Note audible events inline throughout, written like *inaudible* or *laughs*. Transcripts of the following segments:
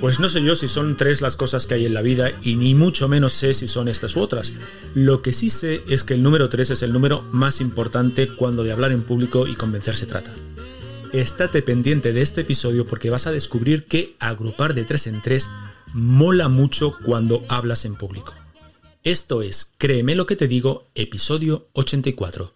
Pues no sé yo si son tres las cosas que hay en la vida y ni mucho menos sé si son estas u otras. Lo que sí sé es que el número 3 es el número más importante cuando de hablar en público y convencer se trata. Estate pendiente de este episodio porque vas a descubrir que agrupar de tres en tres mola mucho cuando hablas en público. Esto es Créeme lo que te digo, episodio 84.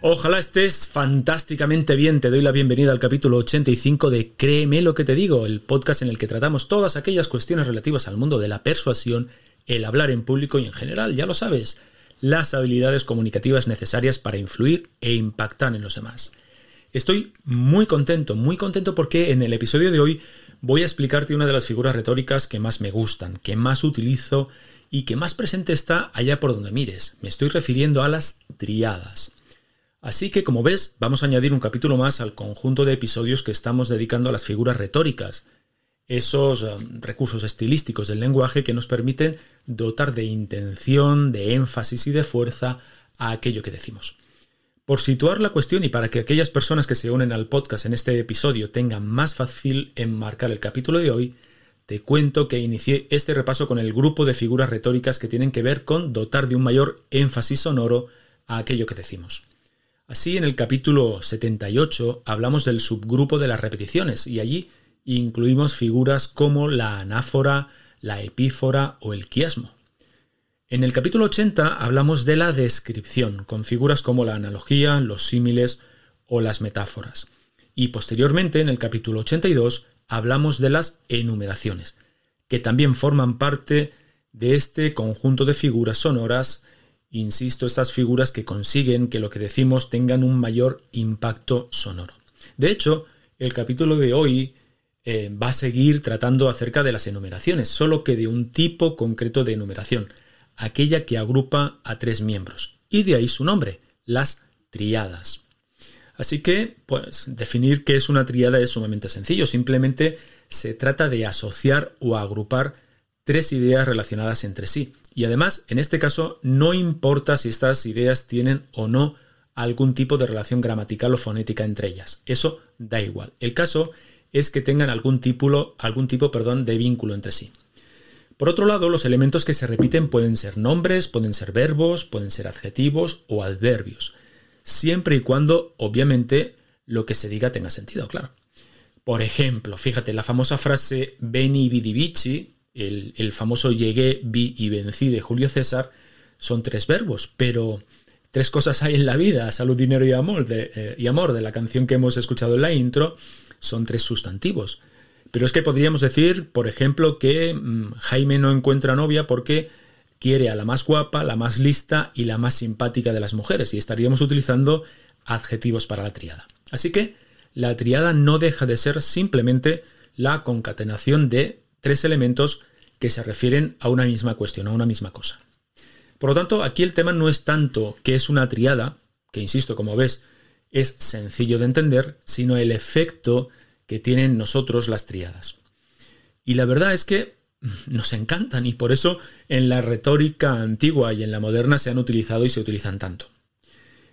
Ojalá estés fantásticamente bien. Te doy la bienvenida al capítulo 85 de Créeme lo que te digo, el podcast en el que tratamos todas aquellas cuestiones relativas al mundo de la persuasión, el hablar en público y en general, ya lo sabes, las habilidades comunicativas necesarias para influir e impactar en los demás. Estoy muy contento, muy contento porque en el episodio de hoy voy a explicarte una de las figuras retóricas que más me gustan, que más utilizo y que más presente está allá por donde mires. Me estoy refiriendo a las triadas. Así que, como ves, vamos a añadir un capítulo más al conjunto de episodios que estamos dedicando a las figuras retóricas, esos eh, recursos estilísticos del lenguaje que nos permiten dotar de intención, de énfasis y de fuerza a aquello que decimos. Por situar la cuestión y para que aquellas personas que se unen al podcast en este episodio tengan más fácil enmarcar el capítulo de hoy, te cuento que inicié este repaso con el grupo de figuras retóricas que tienen que ver con dotar de un mayor énfasis sonoro a aquello que decimos. Así, en el capítulo 78 hablamos del subgrupo de las repeticiones y allí incluimos figuras como la anáfora, la epífora o el quiasmo. En el capítulo 80 hablamos de la descripción, con figuras como la analogía, los símiles o las metáforas. Y posteriormente, en el capítulo 82, hablamos de las enumeraciones, que también forman parte de este conjunto de figuras sonoras, insisto, estas figuras que consiguen que lo que decimos tengan un mayor impacto sonoro. De hecho, el capítulo de hoy eh, va a seguir tratando acerca de las enumeraciones, solo que de un tipo concreto de enumeración, aquella que agrupa a tres miembros, y de ahí su nombre, las triadas. Así que, pues, definir qué es una triada es sumamente sencillo, simplemente se trata de asociar o agrupar tres ideas relacionadas entre sí. Y además, en este caso, no importa si estas ideas tienen o no algún tipo de relación gramatical o fonética entre ellas. Eso da igual. El caso es que tengan algún tipo, algún tipo perdón, de vínculo entre sí. Por otro lado, los elementos que se repiten pueden ser nombres, pueden ser verbos, pueden ser adjetivos o adverbios, siempre y cuando, obviamente, lo que se diga tenga sentido, claro. Por ejemplo, fíjate, la famosa frase Beni vidi vici, el, famoso llegué, vi y vencí de Julio César, son tres verbos, pero tres cosas hay en la vida, salud, dinero y amor, de, eh, y amor, de la canción que hemos escuchado en la intro, son tres sustantivos. Pero es que podríamos decir, por ejemplo, que mmm, Jaime no encuentra novia porque quiere a la más guapa, la más lista y la más simpática de las mujeres, y estaríamos utilizando adjetivos para la triada. Así que la triada no deja de ser simplemente la concatenación de tres elementos que se refieren a una misma cuestión, a una misma cosa. Por lo tanto, aquí el tema no es tanto que es una triada, que insisto, como ves, es sencillo de entender, sino el efecto que tienen nosotros las triadas. Y la verdad es que nos encantan y por eso en la retórica antigua y en la moderna se han utilizado y se utilizan tanto.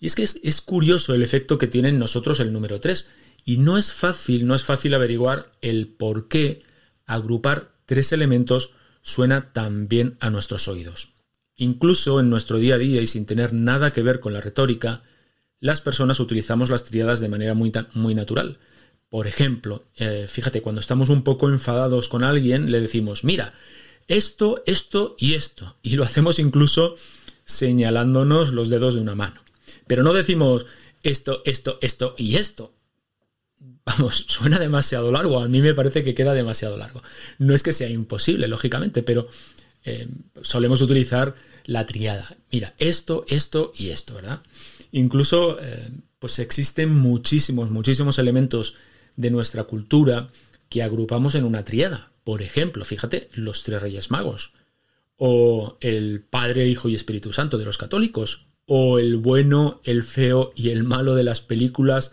Y es que es, curioso el efecto que tiene en nosotros el número 3 y no es fácil, no es fácil averiguar el por qué agrupar tres elementos suena tan bien a nuestros oídos. Incluso en nuestro día a día y sin tener nada que ver con la retórica, las personas utilizamos las triadas de manera muy, muy natural. Por ejemplo, eh, fíjate, cuando estamos un poco enfadados con alguien, le decimos, mira, esto, esto y esto. Y lo hacemos incluso señalándonos los dedos de una mano. Pero no decimos esto, esto, esto y esto. Vamos, *laughs* suena demasiado largo. A mí me parece que queda demasiado largo. No es que sea imposible, lógicamente, pero eh, solemos utilizar la triada. Mira, esto, esto y esto, ¿verdad? Incluso, eh, pues existen muchísimos, muchísimos elementos de nuestra cultura que agrupamos en una triada. Por ejemplo, fíjate, los tres reyes magos, o el Padre, Hijo y Espíritu Santo de los católicos, o el bueno, el feo y el malo de las películas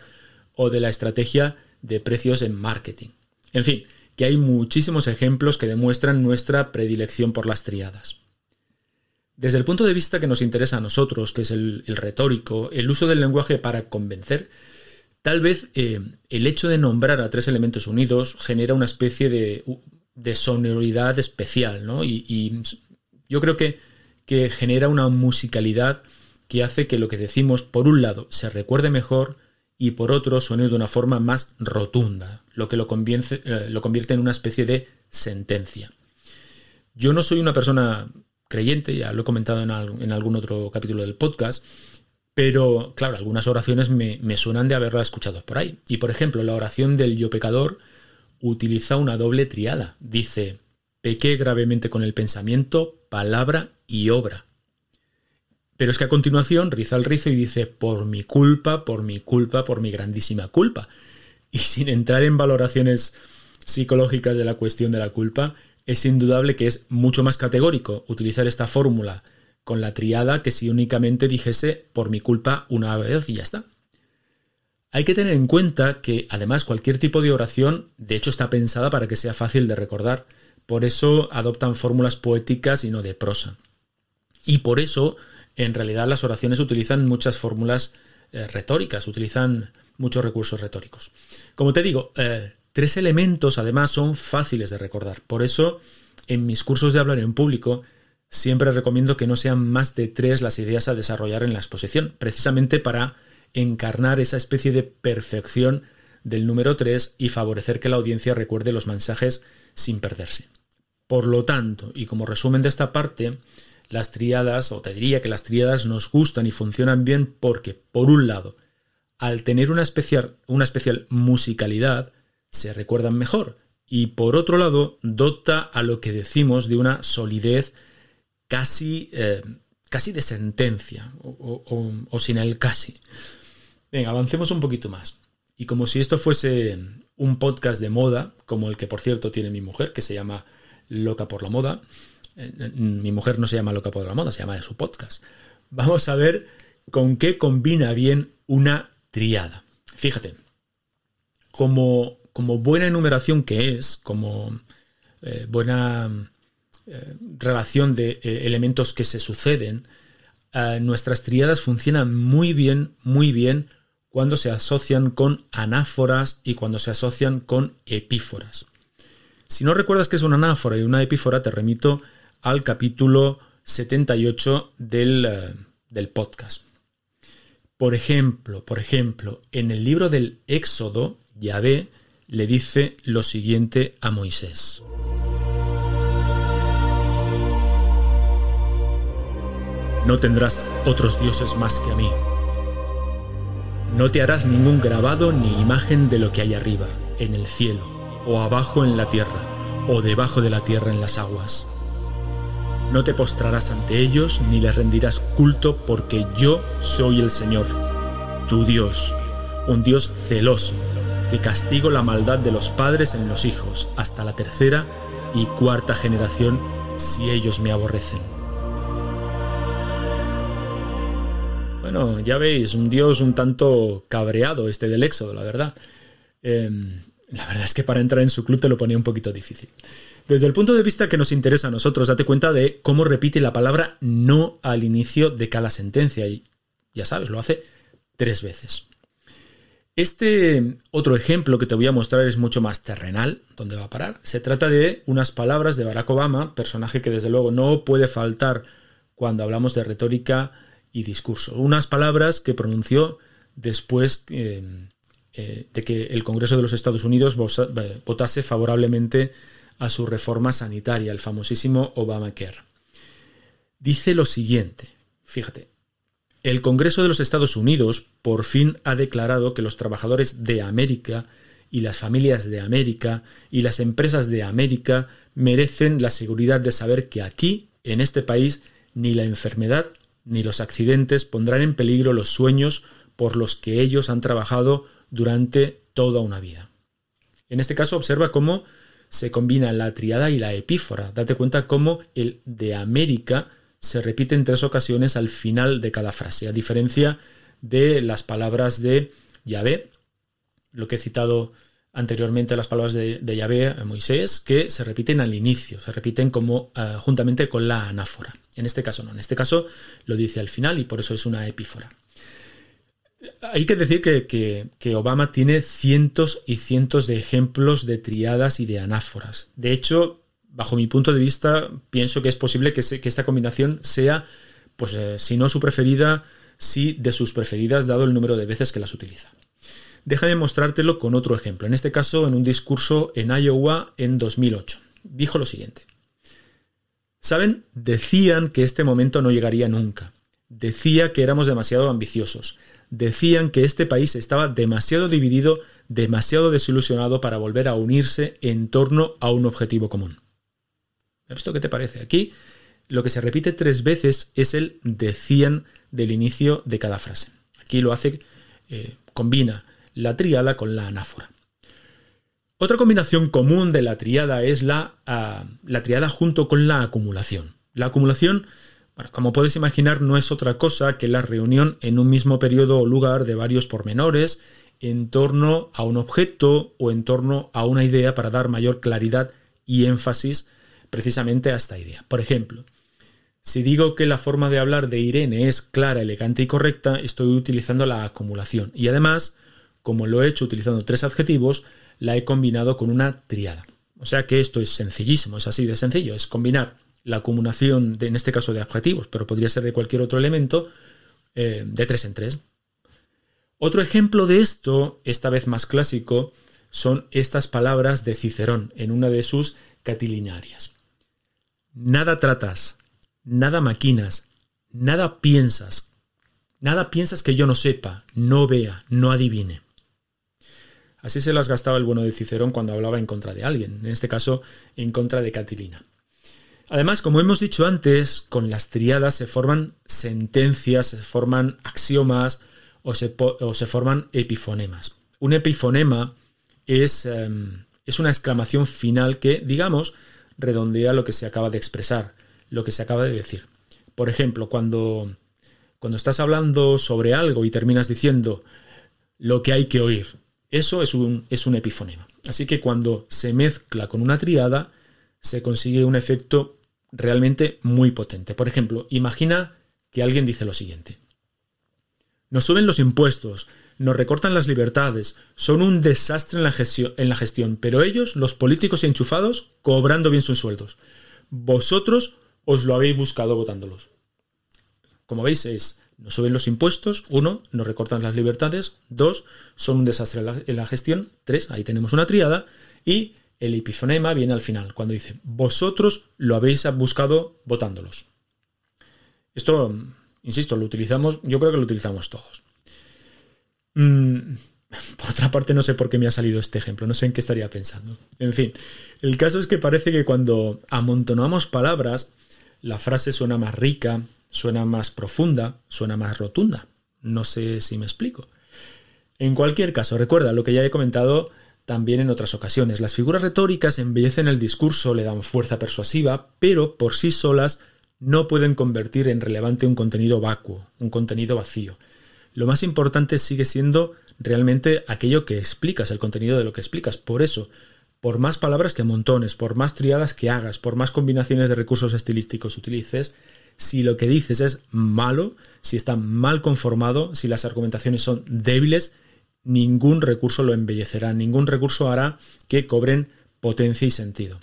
o de la estrategia de precios en marketing. En fin, que hay muchísimos ejemplos que demuestran nuestra predilección por las triadas. Desde el punto de vista que nos interesa a nosotros, que es el, retórico, el uso del lenguaje para convencer, tal vez eh, el hecho de nombrar a tres elementos unidos genera una especie de, de sonoridad especial, ¿no? Y, y yo creo que, que genera una musicalidad que hace que lo que decimos, por un lado, se recuerde mejor y por otro, suene de una forma más rotunda, lo que lo convierte, eh, lo convierte en una especie de sentencia. Yo no soy una persona creyente, ya lo he comentado en, algún otro capítulo del podcast, pero claro, algunas oraciones me, me, suenan de haberla escuchado por ahí. Y por ejemplo, la oración del yo pecador utiliza una doble triada. Dice, pequé gravemente con el pensamiento, palabra y obra. Pero es que a continuación riza el rizo y dice, por mi culpa, por mi culpa, por mi grandísima culpa. Y *laughs* sin entrar en valoraciones psicológicas de la cuestión de la culpa, es indudable que es mucho más categórico utilizar esta fórmula con la triada que si únicamente dijese por mi culpa una vez y ya está. Hay que tener en cuenta que además cualquier tipo de oración de hecho está pensada para que sea fácil de recordar, por eso adoptan fórmulas poéticas y no de prosa. Y por eso en realidad las oraciones utilizan muchas fórmulas eh, retóricas, utilizan muchos recursos retóricos. Como te digo, eh, Tres elementos además son fáciles de recordar. Por eso, en mis cursos de hablar en público, siempre recomiendo que no sean más de tres las ideas a desarrollar en la exposición, precisamente para encarnar esa especie de perfección del número 3 y favorecer que la audiencia recuerde los mensajes sin perderse. Por lo tanto, y como resumen de esta parte, las triadas, o te diría que las triadas nos gustan y funcionan bien porque, por un lado, al tener una especial, una especial musicalidad, se recuerdan mejor y por otro lado dota a lo que decimos de una solidez casi, eh, casi de sentencia o, o, sin el casi. Venga, avancemos un poquito más. Y como si esto fuese un podcast de moda, como el que por cierto tiene mi mujer, que se llama Loca por la Moda, mi mujer no se llama Loca por la Moda, se llama de su podcast. Vamos a ver con qué combina bien una triada. Fíjate, como buena enumeración que es, como eh, buena eh, relación de eh, elementos que se suceden, nuestras triadas funcionan muy bien, muy bien cuando se asocian con anáforas y cuando se asocian con epíforas. Si no recuerdas que es una anáfora y una epífora, te remito al capítulo 78 del, eh, del podcast. Por ejemplo, por ejemplo, en el libro del Éxodo, Yahvé le dice lo siguiente a Moisés. No tendrás otros dioses más que a mí. No te harás ningún grabado ni imagen de lo que hay arriba, en el cielo, o abajo en la tierra, o debajo de la tierra en las aguas. No te postrarás ante ellos ni les rendirás culto porque yo soy el Señor, tu Dios, un Dios celoso, que castigo la maldad de los padres en los hijos hasta la tercera y cuarta generación si ellos me aborrecen. Bueno, ya veis, un dios un tanto cabreado este del Éxodo, la verdad. Em, la verdad es que para entrar en su club te lo ponía un poquito difícil. Desde el punto de vista que nos interesa a nosotros, date cuenta de cómo repite la palabra no al inicio de cada sentencia. Y ya sabes, lo hace tres veces. Este otro ejemplo que te voy a mostrar es mucho más terrenal, donde va a parar. Se trata de unas palabras de Barack Obama, personaje que desde luego no puede faltar cuando hablamos de retórica y discurso. Unas palabras que pronunció después eh, eh, de que el Congreso de los Estados Unidos votase favorablemente a su reforma sanitaria, el famosísimo Obamacare. Dice lo siguiente, fíjate, el Congreso de los Estados Unidos por fin ha declarado que los trabajadores de América y las familias de América y las empresas de América merecen la seguridad de saber que aquí, en este país, ni la enfermedad ni los accidentes pondrán en peligro los sueños por los que ellos han trabajado durante toda una vida. En este caso observa cómo se combina la triada y la epífora. Date cuenta cómo el de América se repite en tres ocasiones al final de cada frase, a diferencia de las palabras de Yahvé, lo que he citado anteriormente las palabras de, Yahvé a Moisés, que se repiten al inicio, se repiten como eh, juntamente con la anáfora. En este caso no, en este caso lo dice al final y por eso es una epífora. Hay que decir que, Obama tiene cientos y cientos de ejemplos de triadas y de anáforas. De hecho, bajo mi punto de vista, pienso que es posible que, esta combinación sea, pues eh, si no su preferida, sí de sus preferidas, dado el número de veces que las utiliza. Déjame mostrártelo con otro ejemplo, en este caso en un discurso en Iowa en 2008. Dijo lo siguiente. ¿Saben? Decían que este momento no llegaría nunca. Decía que éramos demasiado ambiciosos. Decían que este país estaba demasiado dividido, demasiado desilusionado para volver a unirse en torno a un objetivo común. ¿Esto qué te parece? Aquí lo que se repite tres veces es el decían del inicio de cada frase. Aquí lo hace, eh, combina la triada con la anáfora. Otra combinación común de la triada es la, ah, la triada junto con la acumulación. La acumulación, bueno, como puedes imaginar, no es otra cosa que la reunión en un mismo periodo o lugar de varios pormenores en torno a un objeto o en torno a una idea para dar mayor claridad y énfasis precisamente a esta idea. Por ejemplo, si digo que la forma de hablar de Irene es clara, elegante y correcta, estoy utilizando la acumulación. Y además, como lo he hecho utilizando tres adjetivos, la he combinado con una triada. O sea que esto es sencillísimo, es así de sencillo, es combinar la acumulación, en este caso de adjetivos, pero podría ser de cualquier otro elemento, eh, de tres en tres. Otro ejemplo de esto, esta vez más clásico, son estas palabras de Cicerón en una de sus catilinarias. Nada tratas, nada maquinas, nada piensas, nada piensas que yo no sepa, no vea, no adivine. Así se las gastaba el bueno de Cicerón cuando hablaba en contra de alguien, en este caso en contra de Catilina. Además, como hemos dicho antes, con las triadas se forman sentencias, se forman axiomas o se, forman epifonemas. Un epifonema es, em, es una exclamación final que, digamos, redondea lo que se acaba de expresar, lo que se acaba de decir. Por ejemplo, cuando, cuando estás hablando sobre algo y terminas diciendo lo que hay que oír, eso es un, es un epifonema. Así que cuando se mezcla con una triada, se consigue un efecto realmente muy potente. Por ejemplo, imagina que alguien dice lo siguiente. Nos suben los impuestos, nos recortan las libertades, son un desastre en la, gestión, pero ellos, los políticos y enchufados, cobrando bien sus sueldos. Vosotros os lo habéis buscado votándolos. Como veis, es nos suben los impuestos, uno, nos recortan las libertades, dos, son un desastre en la, en la gestión, tres, ahí tenemos una triada, y el epifonema viene al final, cuando dice, vosotros lo habéis buscado votándolos. Esto, insisto, lo utilizamos, yo creo que lo utilizamos todos. Mm, *laughs* por otra parte, no sé por qué me ha salido este ejemplo, no sé en qué estaría pensando. En fin, el caso es que parece que cuando amontonamos palabras, la frase suena más rica, suena más profunda, suena más rotunda. No sé si me explico. En cualquier caso, recuerda lo que ya he comentado también en otras ocasiones. Las figuras retóricas embellecen el discurso, le dan fuerza persuasiva, pero por sí solas no pueden convertir en relevante un contenido vacuo, un contenido vacío. Lo más importante sigue siendo realmente aquello que explicas, el contenido de lo que explicas. Por eso, por más palabras que montones, por más triadas que hagas, por más combinaciones de recursos estilísticos utilices, si lo que dices es malo, si está mal conformado, si las argumentaciones son débiles, ningún recurso lo embellecerá, ningún recurso hará que cobren potencia y sentido.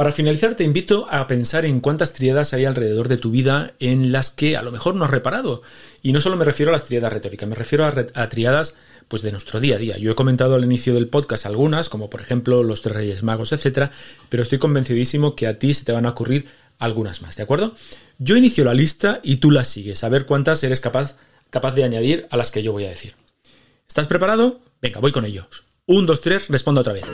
Para finalizar, te invito a pensar en cuántas triadas hay alrededor de tu vida en las que a lo mejor no has reparado. Y no solo me refiero a las triadas retóricas, me refiero a, a triadas pues, de nuestro día a día. Yo he comentado al inicio del podcast algunas, como por ejemplo los tres Reyes Magos, etc. Pero estoy convencidísimo que a ti se te van a ocurrir algunas más, ¿de acuerdo? Yo inicio la lista y tú la sigues, a ver cuántas eres capaz, capaz de añadir a las que yo voy a decir. ¿Estás preparado? Venga, voy con ellos. Un, dos, tres, respondo otra vez.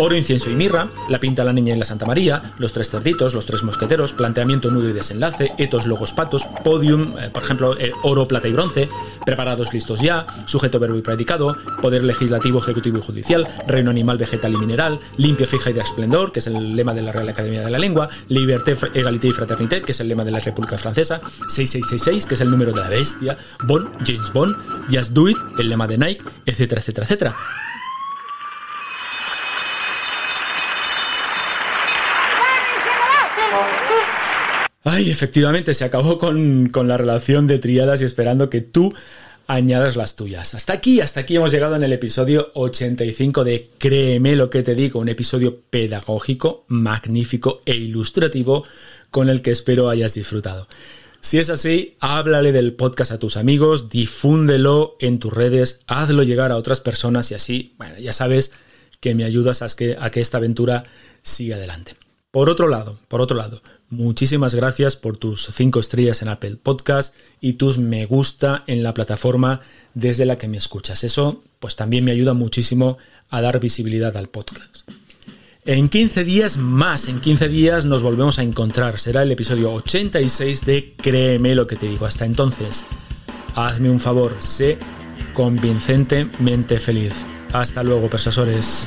Oro, incienso y mirra, la pinta la niña en la Santa María, los tres cerditos, los tres mosqueteros, planteamiento, nudo y desenlace, etos, logos, patos, podium, eh, por ejemplo, eh, oro, plata y bronce, preparados, listos ya, sujeto, verbo y predicado, poder legislativo, ejecutivo y judicial, reino animal, vegetal y mineral, limpio, fija y de esplendor, que es el lema de la Real Academia de la Lengua, liberté, égalité y fraternité, que es el lema de la República Francesa, 6666, que es el número de la bestia, Bond, James Bond, Just Do It, el lema de Nike, etcétera, etcétera, etcétera. Ay, efectivamente, se acabó con, con, la relación de triadas y esperando que tú añadas las tuyas. Hasta aquí, hasta aquí hemos llegado en el episodio 85 de Créeme lo que te digo, un episodio pedagógico, magnífico e ilustrativo con el que espero hayas disfrutado. Si es así, háblale del podcast a tus amigos, difúndelo en tus redes, hazlo llegar a otras personas y así, bueno, ya sabes que me ayudas a que, a que esta aventura siga adelante. Por otro lado, por otro lado, muchísimas gracias por tus 5 estrellas en Apple Podcast y tus me gusta en la plataforma desde la que me escuchas. Eso pues también me ayuda muchísimo a dar visibilidad al podcast. En 15 días más, en 15 días nos volvemos a encontrar. Será el episodio 86 de Créeme lo que te digo. Hasta entonces, hazme un favor, sé convincentemente feliz. Hasta luego, persasores.